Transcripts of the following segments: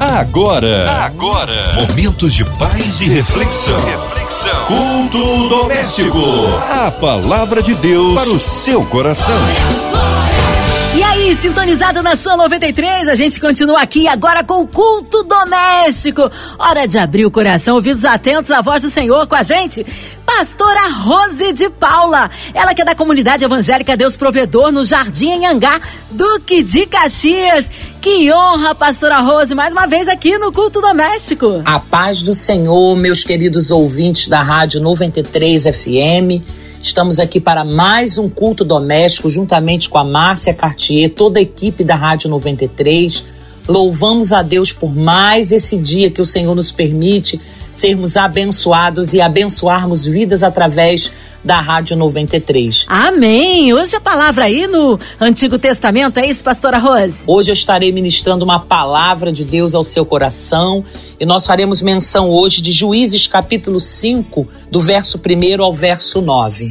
Agora, agora, momentos de paz e reflexão. Reflexão. Culto doméstico. A palavra de Deus para o seu coração. E aí, sintonizado na sua 93, a gente continua aqui agora com o culto doméstico. Hora de abrir o coração, ouvidos atentos à voz do Senhor com a gente. Pastora Rose de Paula, ela que é da comunidade evangélica Deus Provedor no Jardim Anhangá, Duque de Caxias. Que honra, pastora Rose, mais uma vez aqui no culto doméstico. A paz do Senhor, meus queridos ouvintes da Rádio 93 FM. Estamos aqui para mais um culto doméstico, juntamente com a Márcia Cartier, toda a equipe da Rádio 93. Louvamos a Deus por mais esse dia que o Senhor nos permite sermos abençoados e abençoarmos vidas através da Rádio 93. Amém! Hoje a palavra aí no Antigo Testamento, é isso, pastora Rose? Hoje eu estarei ministrando uma palavra de Deus ao seu coração e nós faremos menção hoje de Juízes capítulo 5, do verso 1 ao verso 9.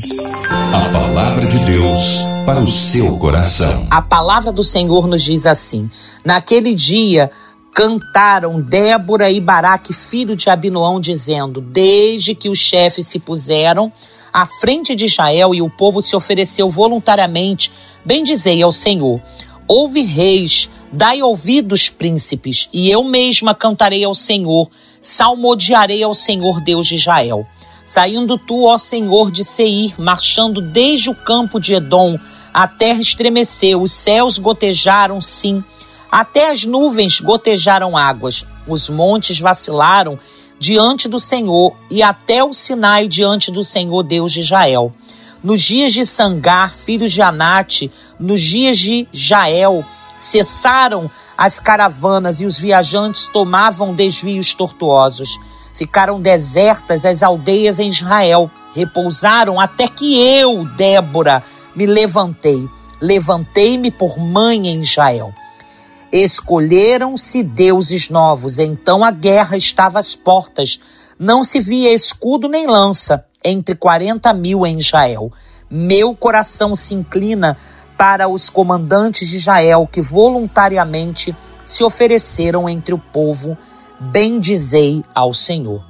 A palavra de Deus para o seu coração. A palavra do Senhor nos diz assim: Naquele dia cantaram Débora e Baraque, filho de Abinoão, dizendo: Desde que os chefes se puseram à frente de Israel e o povo se ofereceu voluntariamente, bendizei ao Senhor. Ouve reis, dai ouvidos príncipes, e eu mesma cantarei ao Senhor, salmodiarei ao Senhor Deus de Israel. Saindo tu, ó Senhor de Seir, marchando desde o campo de Edom, a terra estremeceu, os céus gotejaram, sim, até as nuvens gotejaram águas, os montes vacilaram diante do Senhor e até o Sinai diante do Senhor Deus de Israel. Nos dias de Sangar, filho de Anate, nos dias de Jael, cessaram as caravanas e os viajantes tomavam desvios tortuosos. Ficaram desertas as aldeias em Israel, repousaram até que eu, Débora, me levantei. Levantei-me por mãe em Israel. Escolheram-se deuses novos, então a guerra estava às portas. Não se via escudo nem lança entre quarenta mil em Israel. Meu coração se inclina para os comandantes de Israel que voluntariamente se ofereceram entre o povo. Bendizei ao Senhor.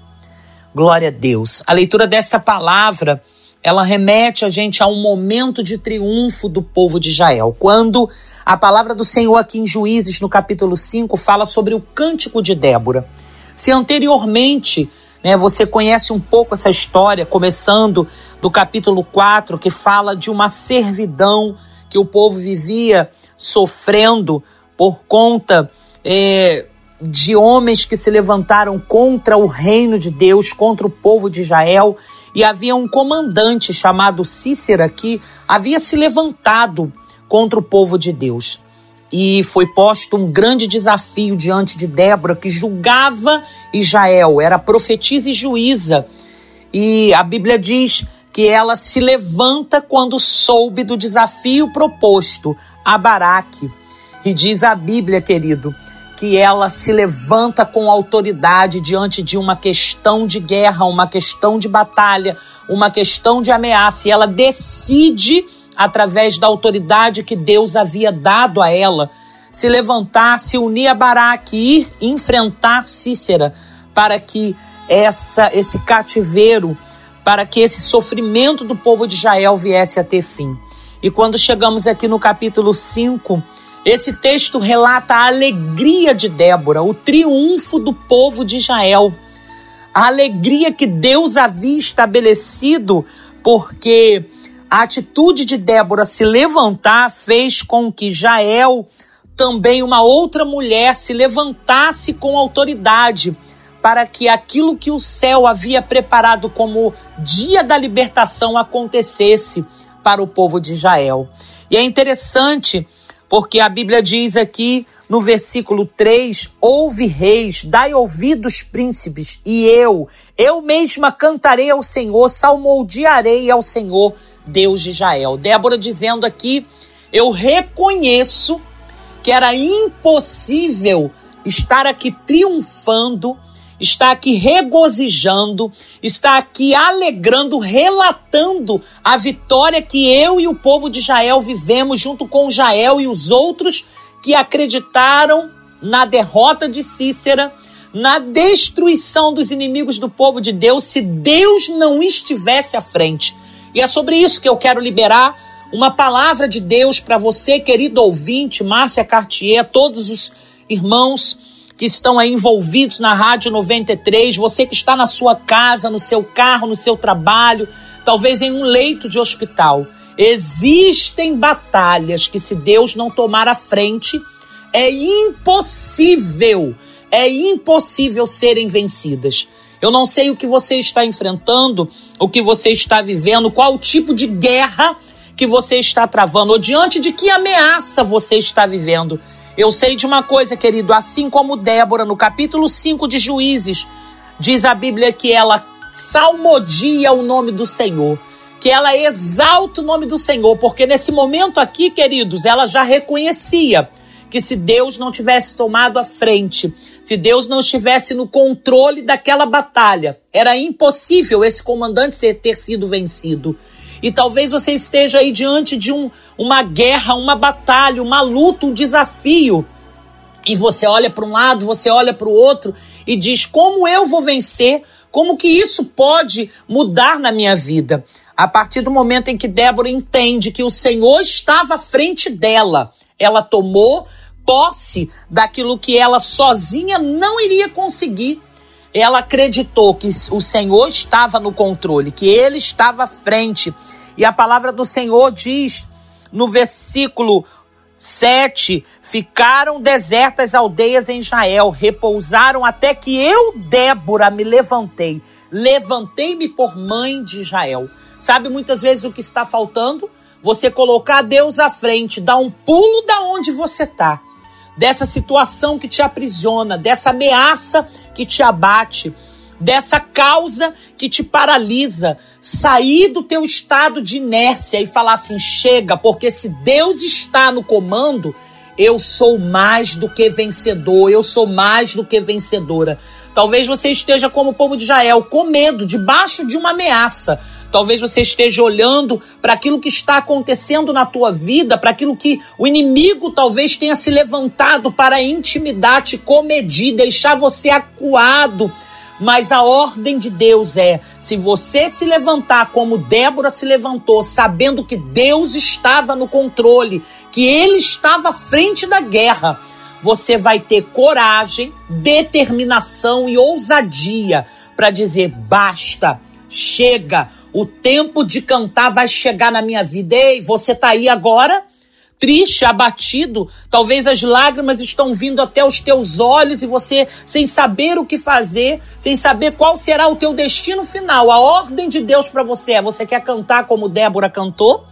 Glória a Deus. A leitura desta palavra, ela remete a gente a um momento de triunfo do povo de Israel, quando a palavra do Senhor aqui em Juízes, no capítulo 5, fala sobre o cântico de Débora. Se anteriormente né, você conhece um pouco essa história, começando do capítulo 4, que fala de uma servidão que o povo vivia sofrendo por conta é, de homens que se levantaram contra o reino de Deus, contra o povo de Israel. E havia um comandante chamado Cícera que havia se levantado contra o povo de Deus. E foi posto um grande desafio diante de Débora, que julgava Israel, era profetisa e juíza. E a Bíblia diz que ela se levanta quando soube do desafio proposto a Baraque. E diz a Bíblia, querido, que ela se levanta com autoridade diante de uma questão de guerra, uma questão de batalha, uma questão de ameaça. E ela decide através da autoridade que Deus havia dado a ela, se levantar, se unir a Baraque, ir enfrentar Cícera, para que essa, esse cativeiro, para que esse sofrimento do povo de Israel viesse a ter fim. E quando chegamos aqui no capítulo 5, esse texto relata a alegria de Débora, o triunfo do povo de Israel. A alegria que Deus havia estabelecido, porque a atitude de Débora se levantar fez com que Jael, também uma outra mulher, se levantasse com autoridade para que aquilo que o céu havia preparado como dia da libertação acontecesse para o povo de Israel. E é interessante porque a Bíblia diz aqui no versículo 3: Ouve reis, dai ouvidos príncipes, e eu, eu mesma cantarei ao Senhor, salmodiarei ao Senhor Deus de Israel. Débora dizendo aqui: Eu reconheço que era impossível estar aqui triunfando, estar aqui regozijando, estar aqui alegrando, relatando a vitória que eu e o povo de Israel vivemos junto com Israel e os outros que acreditaram na derrota de Cícera, na destruição dos inimigos do povo de Deus, se Deus não estivesse à frente. E é sobre isso que eu quero liberar uma palavra de Deus para você, querido ouvinte, Márcia Cartier, todos os irmãos que estão aí envolvidos na Rádio 93, você que está na sua casa, no seu carro, no seu trabalho, talvez em um leito de hospital. Existem batalhas que, se Deus não tomar a frente, é impossível, é impossível serem vencidas. Eu não sei o que você está enfrentando, o que você está vivendo, qual o tipo de guerra que você está travando, ou diante de que ameaça você está vivendo. Eu sei de uma coisa, querido, assim como Débora, no capítulo 5 de Juízes, diz a Bíblia que ela salmodia o nome do Senhor, que ela exalta o nome do Senhor, porque nesse momento aqui, queridos, ela já reconhecia que se Deus não tivesse tomado a frente, se Deus não estivesse no controle daquela batalha, era impossível esse comandante ter sido vencido. E talvez você esteja aí diante de um, uma guerra, uma batalha, uma luta, um desafio. E você olha para um lado, você olha para o outro e diz: como eu vou vencer? Como que isso pode mudar na minha vida? A partir do momento em que Débora entende que o Senhor estava à frente dela, ela tomou posse daquilo que ela sozinha não iria conseguir ela acreditou que o Senhor estava no controle, que ele estava à frente. E a palavra do Senhor diz no versículo 7: Ficaram desertas aldeias em Israel, repousaram até que eu, Débora, me levantei. Levantei-me por mãe de Israel. Sabe muitas vezes o que está faltando? Você colocar Deus à frente, dar um pulo da onde você está dessa situação que te aprisiona, dessa ameaça que te abate, dessa causa que te paralisa, sair do teu estado de inércia e falar assim: chega, porque se Deus está no comando, eu sou mais do que vencedor, eu sou mais do que vencedora. Talvez você esteja como o povo de Israel, com medo, debaixo de uma ameaça. Talvez você esteja olhando para aquilo que está acontecendo na tua vida, para aquilo que o inimigo talvez tenha se levantado para intimidar, te comedir, deixar você acuado. Mas a ordem de Deus é: se você se levantar como Débora se levantou, sabendo que Deus estava no controle, que Ele estava à frente da guerra, você vai ter coragem, determinação e ousadia para dizer: basta, chega, o tempo de cantar vai chegar na minha vida. Ei, você tá aí agora? Triste, abatido, talvez as lágrimas estão vindo até os teus olhos e você sem saber o que fazer, sem saber qual será o teu destino final. A ordem de Deus para você é: você quer cantar como Débora cantou?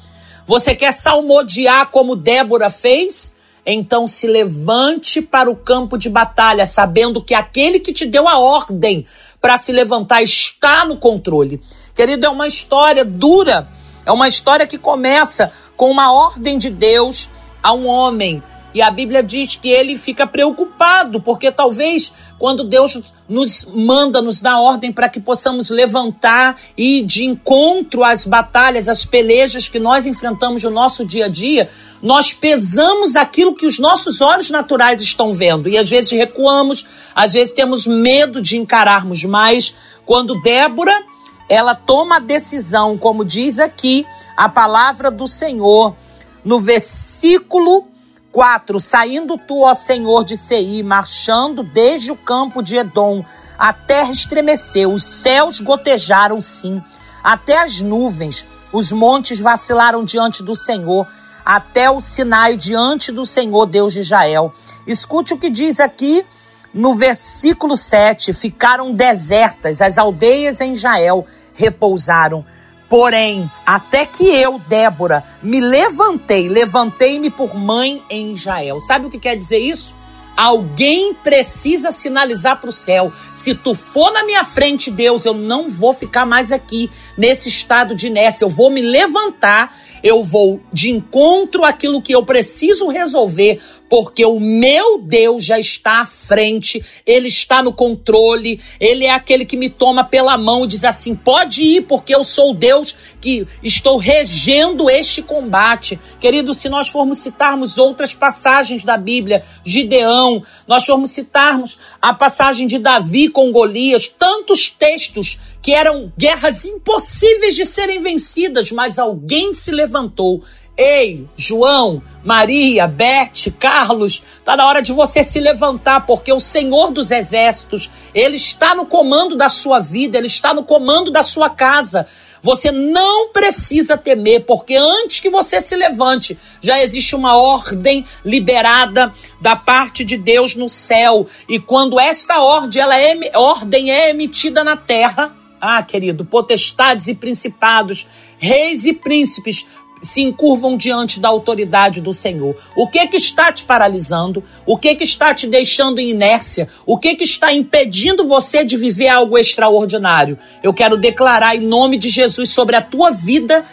Você quer salmodiar como Débora fez? Então se levante para o campo de batalha, sabendo que aquele que te deu a ordem para se levantar está no controle. Querido, é uma história dura, é uma história que começa com uma ordem de Deus a um homem. E a Bíblia diz que ele fica preocupado, porque talvez quando Deus nos manda, nos dá ordem para que possamos levantar e de encontro às batalhas, às pelejas que nós enfrentamos no nosso dia a dia, nós pesamos aquilo que os nossos olhos naturais estão vendo. E às vezes recuamos, às vezes temos medo de encararmos mais. Quando Débora ela toma a decisão, como diz aqui a palavra do Senhor, no versículo 4: Saindo tu, ó Senhor de Sei, marchando desde o campo de Edom, a terra estremeceu, os céus gotejaram sim, até as nuvens, os montes vacilaram diante do Senhor, até o Sinai diante do Senhor Deus de Israel. Escute o que diz aqui no versículo 7, ficaram desertas as aldeias em Israel, repousaram. Porém, até que eu, Débora, me levantei, levantei-me por mãe em Israel. Sabe o que quer dizer isso? Alguém precisa sinalizar para o céu. Se tu for na minha frente, Deus, eu não vou ficar mais aqui nesse estado de inércia. Eu vou me levantar, eu vou de encontro àquilo que eu preciso resolver, porque o meu Deus já está à frente, ele está no controle, ele é aquele que me toma pela mão e diz assim: pode ir, porque eu sou Deus que estou regendo este combate. Querido, se nós formos citarmos outras passagens da Bíblia, Gideão, nós formos citarmos a passagem de Davi com Golias, tantos textos que eram guerras impossíveis de serem vencidas, mas alguém se levantou Ei, João, Maria, Bete, Carlos, tá na hora de você se levantar, porque o Senhor dos Exércitos, ele está no comando da sua vida, ele está no comando da sua casa. Você não precisa temer, porque antes que você se levante, já existe uma ordem liberada da parte de Deus no céu. E quando esta ordem, ela é, ordem é emitida na terra, ah, querido, potestades e principados, reis e príncipes se encurvam diante da autoridade do Senhor. O que que está te paralisando? O que que está te deixando em inércia? O que que está impedindo você de viver algo extraordinário? Eu quero declarar em nome de Jesus sobre a tua vida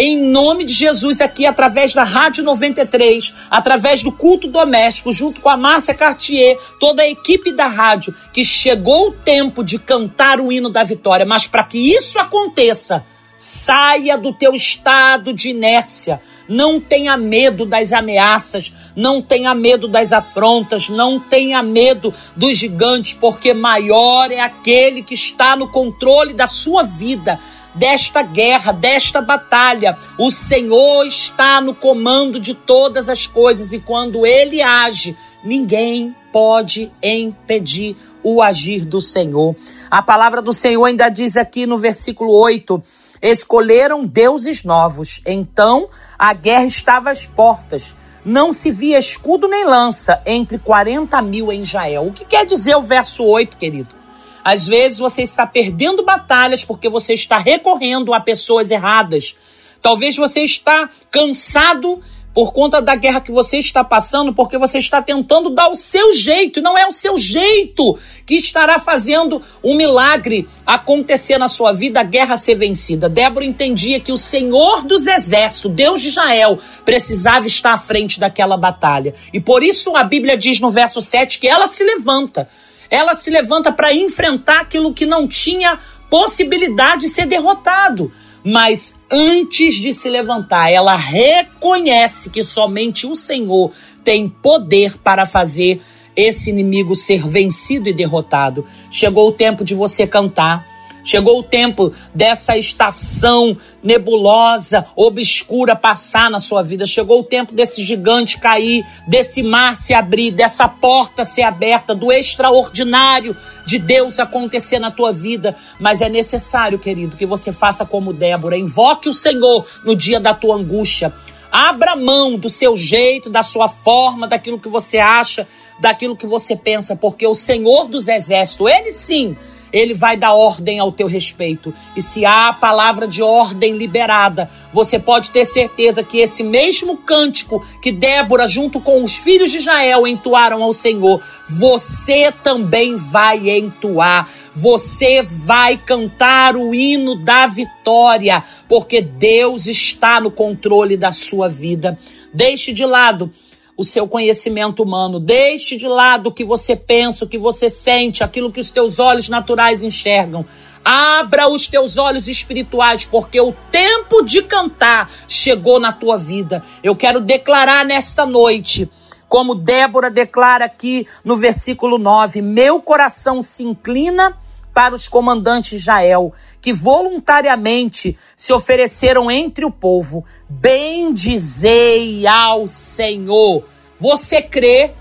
em nome de Jesus aqui através da Rádio 93, através do culto doméstico, junto com a Márcia Cartier, toda a equipe da rádio, que chegou o tempo de cantar o hino da vitória, mas para que isso aconteça, Saia do teu estado de inércia. Não tenha medo das ameaças, não tenha medo das afrontas, não tenha medo dos gigantes, porque maior é aquele que está no controle da sua vida, desta guerra, desta batalha. O Senhor está no comando de todas as coisas e quando ele age, ninguém pode impedir o agir do Senhor. A palavra do Senhor ainda diz aqui no versículo 8 Escolheram deuses novos. Então a guerra estava às portas. Não se via escudo nem lança entre 40 mil em Israel. O que quer dizer o verso 8, querido? Às vezes você está perdendo batalhas porque você está recorrendo a pessoas erradas. Talvez você está cansado por conta da guerra que você está passando, porque você está tentando dar o seu jeito, não é o seu jeito que estará fazendo um milagre acontecer na sua vida, a guerra ser vencida. Débora entendia que o Senhor dos Exércitos, Deus de Israel, precisava estar à frente daquela batalha. E por isso a Bíblia diz no verso 7 que ela se levanta. Ela se levanta para enfrentar aquilo que não tinha possibilidade de ser derrotado mas antes de se levantar, ela reconhece que somente o Senhor tem poder para fazer esse inimigo ser vencido e derrotado. Chegou o tempo de você cantar. Chegou o tempo dessa estação nebulosa, obscura passar na sua vida. Chegou o tempo desse gigante cair, desse mar se abrir, dessa porta ser aberta, do extraordinário de Deus acontecer na tua vida. Mas é necessário, querido, que você faça como Débora. Invoque o Senhor no dia da tua angústia. Abra mão do seu jeito, da sua forma, daquilo que você acha, daquilo que você pensa, porque o Senhor dos Exércitos, ele sim ele vai dar ordem ao teu respeito. E se há a palavra de ordem liberada, você pode ter certeza que esse mesmo cântico que Débora, junto com os filhos de Israel, entoaram ao Senhor, você também vai entoar. Você vai cantar o hino da vitória, porque Deus está no controle da sua vida. Deixe de lado o seu conhecimento humano. Deixe de lado o que você pensa, o que você sente, aquilo que os teus olhos naturais enxergam. Abra os teus olhos espirituais, porque o tempo de cantar chegou na tua vida. Eu quero declarar nesta noite, como Débora declara aqui no versículo 9: Meu coração se inclina para os comandantes Israel, que voluntariamente se ofereceram entre o povo. Bendizei ao Senhor. Você crê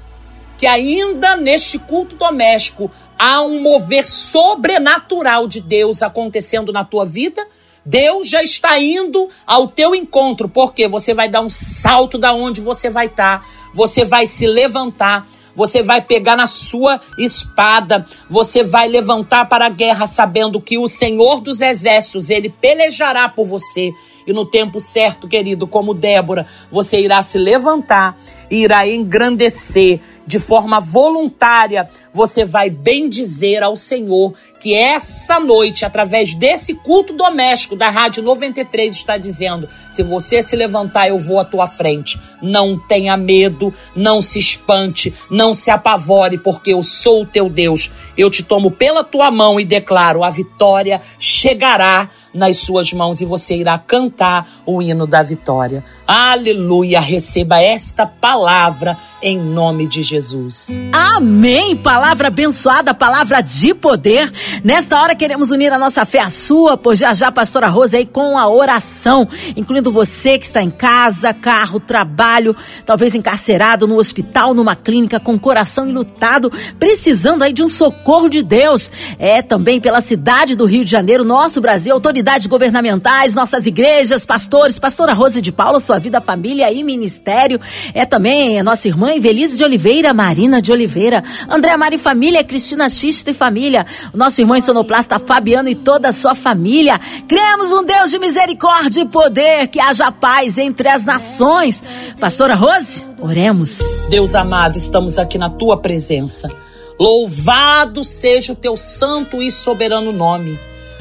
que ainda neste culto doméstico há um mover sobrenatural de Deus acontecendo na tua vida? Deus já está indo ao teu encontro, porque você vai dar um salto da onde você vai estar, você vai se levantar, você vai pegar na sua espada, você vai levantar para a guerra sabendo que o Senhor dos exércitos, ele pelejará por você. E no tempo certo, querido, como Débora, você irá se levantar e irá engrandecer de forma voluntária, você vai bendizer ao Senhor que essa noite, através desse culto doméstico da Rádio 93, está dizendo: se você se levantar, eu vou à tua frente. Não tenha medo, não se espante, não se apavore, porque eu sou o teu Deus. Eu te tomo pela tua mão e declaro: a vitória chegará nas suas mãos e você irá cantar o hino da vitória. Aleluia! Receba esta palavra em nome de Jesus. Amém! Palavra abençoada, palavra de poder. Nesta hora queremos unir a nossa fé à sua, pois já já pastora Rosa aí com a oração, incluindo você que está em casa, carro, trabalho, talvez encarcerado no hospital, numa clínica com coração enlutado, precisando aí de um socorro de Deus. É também pela cidade do Rio de Janeiro, nosso Brasil, autoridades governamentais, nossas igrejas, pastores, pastora Rosa de Paula, sua vida, família e ministério. É também a nossa irmã Evelise de Oliveira, Marina de Oliveira, André Mari Família, Cristina Xista e Família, o nosso irmão sonoplasta Fabiano e toda a sua família. Cremos um Deus de misericórdia e poder, que haja paz entre as nações. Pastora Rose, oremos. Deus amado, estamos aqui na tua presença. Louvado seja o teu santo e soberano nome.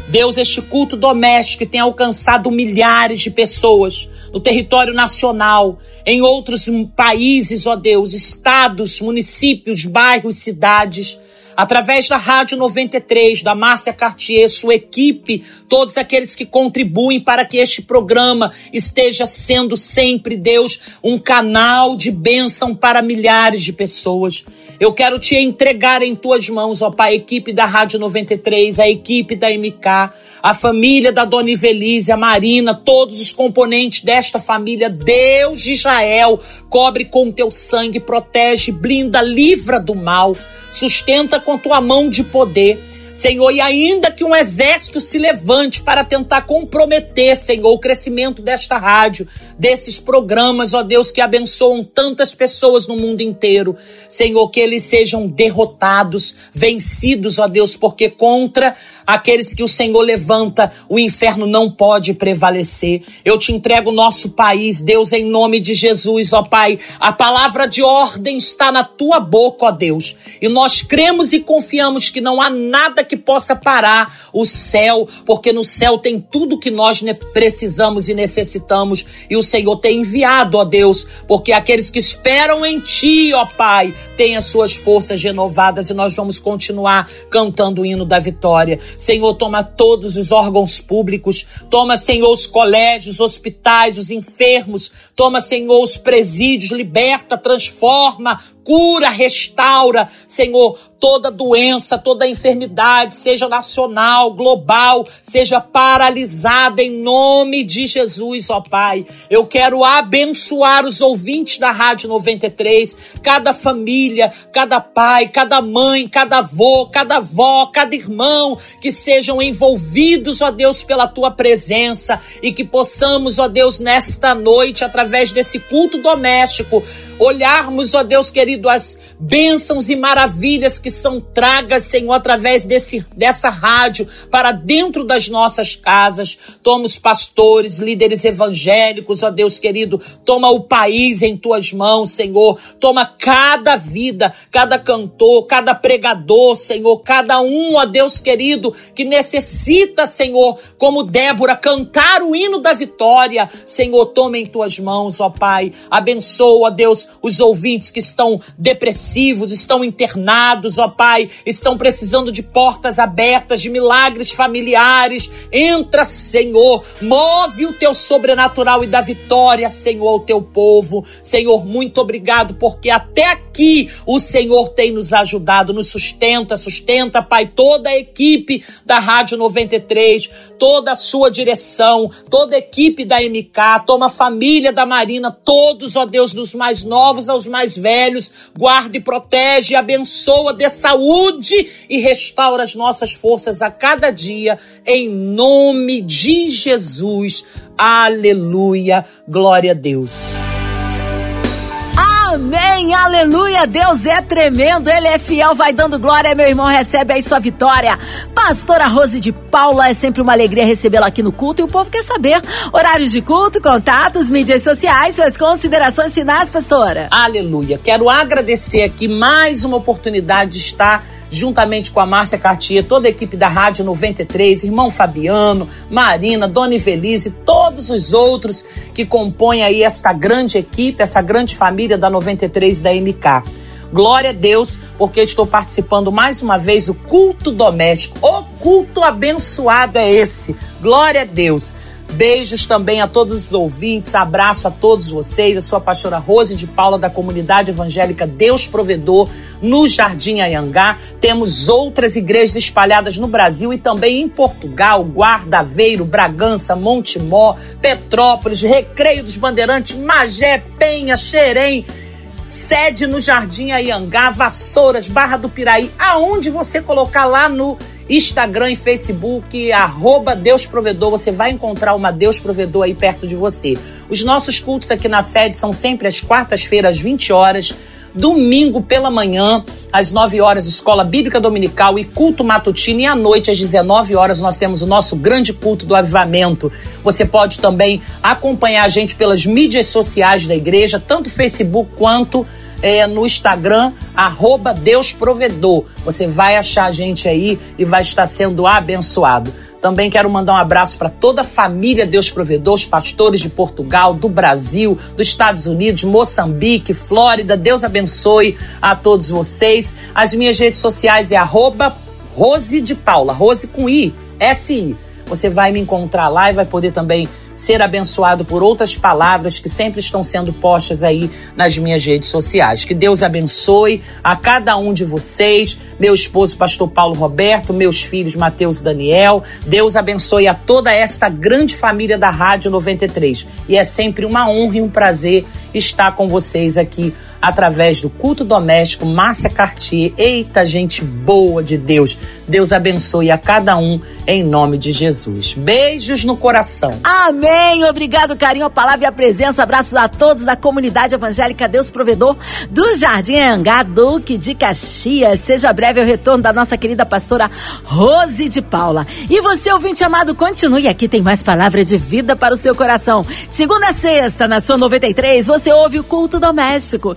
Deus, este culto doméstico tem alcançado milhares de pessoas no território nacional, em outros países, ó Deus, estados, municípios, bairros, cidades através da Rádio 93, da Márcia Cartier, sua equipe, todos aqueles que contribuem para que este programa esteja sendo sempre, Deus, um canal de bênção para milhares de pessoas. Eu quero te entregar em tuas mãos, ó Pai, a equipe da Rádio 93, a equipe da MK, a família da Dona Ivelise, a Marina, todos os componentes desta família. Deus de Israel, cobre com teu sangue, protege, blinda, livra do mal sustenta com tua mão de poder. Senhor, e ainda que um exército se levante para tentar comprometer, Senhor, o crescimento desta rádio, desses programas, ó Deus, que abençoam tantas pessoas no mundo inteiro, Senhor, que eles sejam derrotados, vencidos, ó Deus, porque contra aqueles que o Senhor levanta, o inferno não pode prevalecer. Eu te entrego o nosso país, Deus, em nome de Jesus, ó Pai. A palavra de ordem está na tua boca, ó Deus, e nós cremos e confiamos que não há nada que possa parar o céu, porque no céu tem tudo que nós precisamos e necessitamos. E o Senhor tem enviado, ó Deus, porque aqueles que esperam em Ti, ó Pai, têm as suas forças renovadas e nós vamos continuar cantando o hino da vitória. Senhor, toma todos os órgãos públicos, toma, Senhor, os colégios, hospitais, os enfermos, toma, Senhor, os presídios, liberta, transforma, cura, restaura, Senhor, toda doença, toda enfermidade, seja nacional, global, seja paralisada em nome de Jesus, ó Pai. Eu quero abençoar os ouvintes da Rádio 93, cada família, cada pai, cada mãe, cada avô, cada avó, cada irmão, que sejam envolvidos, ó Deus, pela tua presença e que possamos, ó Deus, nesta noite, através desse culto doméstico, olharmos, ó Deus querido, as bênçãos e maravilhas que são tragas, Senhor, através desse, dessa rádio para dentro das nossas casas. Toma os pastores, líderes evangélicos, ó Deus querido, toma o país em tuas mãos, Senhor. Toma cada vida, cada cantor, cada pregador, Senhor, cada um, ó Deus querido, que necessita, Senhor, como Débora, cantar o hino da vitória. Senhor, toma em tuas mãos, ó Pai. Abençoa, Deus, os ouvintes que estão depressivos, estão internados, ó Pai, estão precisando de portas abertas, de milagres familiares. Entra, Senhor, move o teu sobrenatural e dá vitória, Senhor, ao teu povo. Senhor, muito obrigado, porque até aqui o Senhor tem nos ajudado, nos sustenta, sustenta, Pai, toda a equipe da Rádio 93, toda a sua direção, toda a equipe da MK, toma a família da Marina, todos, ó Deus, dos mais novos novos aos mais velhos, guarda e protege, abençoa, dê saúde e restaura as nossas forças a cada dia, em nome de Jesus. Aleluia, glória a Deus. Amém, aleluia, Deus é tremendo, Ele é fiel, vai dando glória, meu irmão, recebe aí sua vitória. Pastora Rose de Paula, é sempre uma alegria recebê-la aqui no culto e o povo quer saber horários de culto, contatos, mídias sociais, suas considerações finais, pastora. Aleluia, quero agradecer aqui mais uma oportunidade de estar juntamente com a Márcia Cartier, toda a equipe da Rádio 93, irmão Fabiano, Marina, Dona Ivelise, todos os outros que compõem aí esta grande equipe, essa grande família da 93 da MK. Glória a Deus, porque estou participando mais uma vez do culto doméstico. O culto abençoado é esse. Glória a Deus. Beijos também a todos os ouvintes, abraço a todos vocês, a sua pastora Rose de Paula da comunidade evangélica Deus Provedor no Jardim Ayangá. Temos outras igrejas espalhadas no Brasil e também em Portugal, Guarda, Aveiro, Bragança, Montemó, Petrópolis, Recreio dos Bandeirantes, Magé, Penha, Xerém, sede no Jardim Ayangá, Vassouras, Barra do Piraí, aonde você colocar lá no Instagram e Facebook, arroba Deus Provedor, você vai encontrar uma Deus Provedor aí perto de você. Os nossos cultos aqui na sede são sempre às quartas-feiras, 20 horas. Domingo pela manhã, às 9 horas, Escola Bíblica Dominical e culto matutino. E à noite, às 19 horas, nós temos o nosso grande culto do avivamento. Você pode também acompanhar a gente pelas mídias sociais da igreja, tanto Facebook quanto é, no Instagram, arroba Deus Provedor. Você vai achar a gente aí e vai estar sendo abençoado. Também quero mandar um abraço para toda a família Deus Provedor, os pastores de Portugal, do Brasil, dos Estados Unidos, Moçambique, Flórida. Deus abençoe a todos vocês. As minhas redes sociais é arroba Rose de Paula, Rose com I, S-I. Você vai me encontrar lá e vai poder também ser abençoado por outras palavras que sempre estão sendo postas aí nas minhas redes sociais. Que Deus abençoe a cada um de vocês, meu esposo, pastor Paulo Roberto, meus filhos, Mateus e Daniel. Deus abençoe a toda esta grande família da Rádio 93. E é sempre uma honra e um prazer estar com vocês aqui através do culto doméstico Márcia Cartier. Eita, gente boa de Deus. Deus abençoe a cada um em nome de Jesus. Beijos no coração. Amém. Obrigado, carinho, a palavra e a presença. Abraços a todos da comunidade evangélica Deus Provedor do Jardim Angá, Duque de Caxias. Seja breve o retorno da nossa querida pastora Rose de Paula. E você, ouvinte amado, continue aqui, tem mais palavra de vida para o seu coração. Segunda a sexta, na sua 93, você ouve o culto doméstico